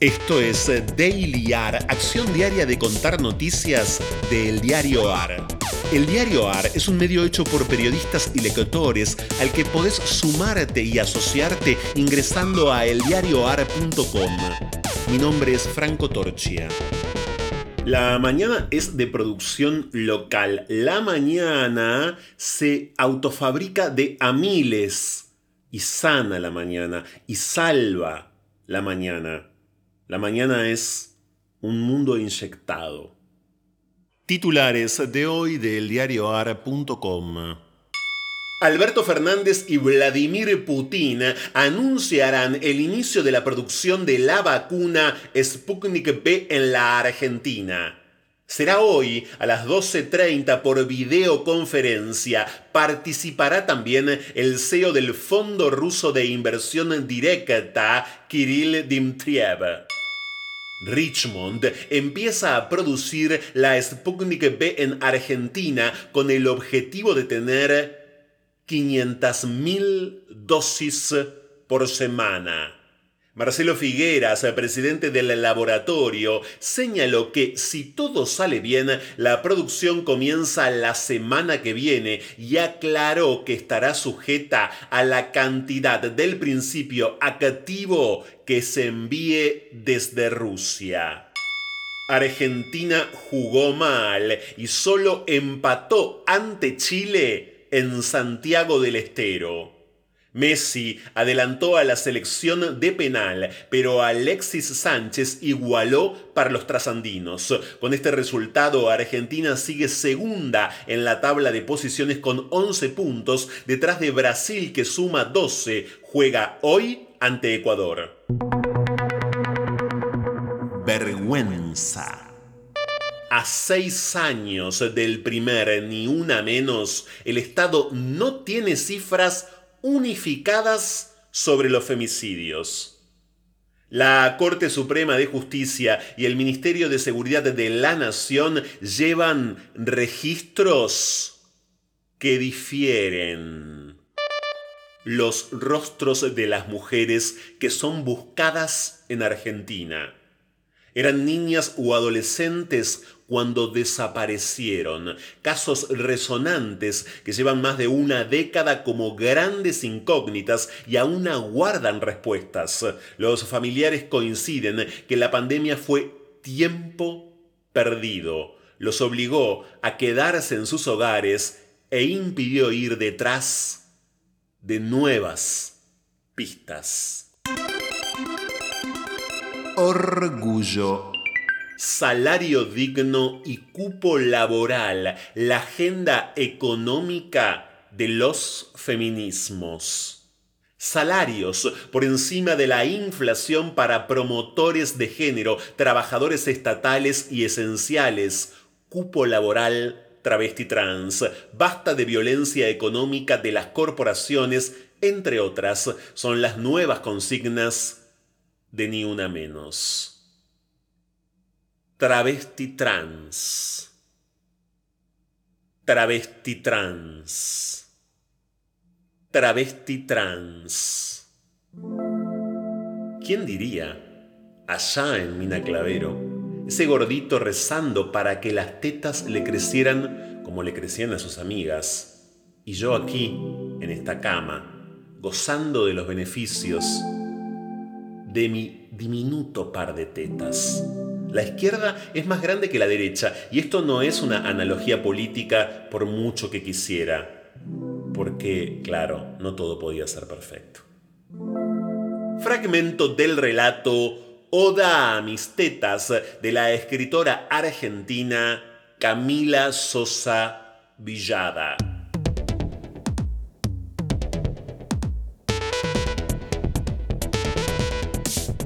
Esto es Daily AR, acción diaria de contar noticias del diario AR. El diario AR es un medio hecho por periodistas y lectores al que podés sumarte y asociarte ingresando a eldiarioar.com. Mi nombre es Franco Torchia. La mañana es de producción local. La mañana se autofabrica de a miles y sana la mañana y salva la mañana. La mañana es un mundo inyectado. Titulares de hoy del diarioar.com. Alberto Fernández y Vladimir Putin anunciarán el inicio de la producción de la vacuna Sputnik V en la Argentina. Será hoy a las 12.30 por videoconferencia. Participará también el CEO del Fondo Ruso de Inversión Directa, Kirill Dmitriev. Richmond empieza a producir la Sputnik V en Argentina con el objetivo de tener 500.000 dosis por semana. Marcelo Figueras, presidente del laboratorio, señaló que si todo sale bien, la producción comienza la semana que viene y aclaró que estará sujeta a la cantidad del principio activo que se envíe desde Rusia. Argentina jugó mal y solo empató ante Chile en Santiago del Estero. Messi adelantó a la selección de penal, pero Alexis Sánchez igualó para los trasandinos. Con este resultado, Argentina sigue segunda en la tabla de posiciones con 11 puntos, detrás de Brasil que suma 12. Juega hoy ante Ecuador. Vergüenza. A seis años del primer ni una menos, el Estado no tiene cifras unificadas sobre los femicidios. La Corte Suprema de Justicia y el Ministerio de Seguridad de la Nación llevan registros que difieren. Los rostros de las mujeres que son buscadas en Argentina. Eran niñas o adolescentes cuando desaparecieron. Casos resonantes que llevan más de una década como grandes incógnitas y aún aguardan respuestas. Los familiares coinciden que la pandemia fue tiempo perdido. Los obligó a quedarse en sus hogares e impidió ir detrás de nuevas pistas. Orgullo. Salario digno y cupo laboral, la agenda económica de los feminismos. Salarios por encima de la inflación para promotores de género, trabajadores estatales y esenciales, cupo laboral travesti trans, basta de violencia económica de las corporaciones, entre otras, son las nuevas consignas de Ni Una Menos travesti trans. Travesti trans. Travesti trans. ¿Quién diría? Allá en Mina Clavero, ese gordito rezando para que las tetas le crecieran como le crecían a sus amigas. Y yo aquí, en esta cama, gozando de los beneficios de mi diminuto par de tetas. La izquierda es más grande que la derecha y esto no es una analogía política por mucho que quisiera, porque, claro, no todo podía ser perfecto. Fragmento del relato Oda a mis tetas de la escritora argentina Camila Sosa Villada.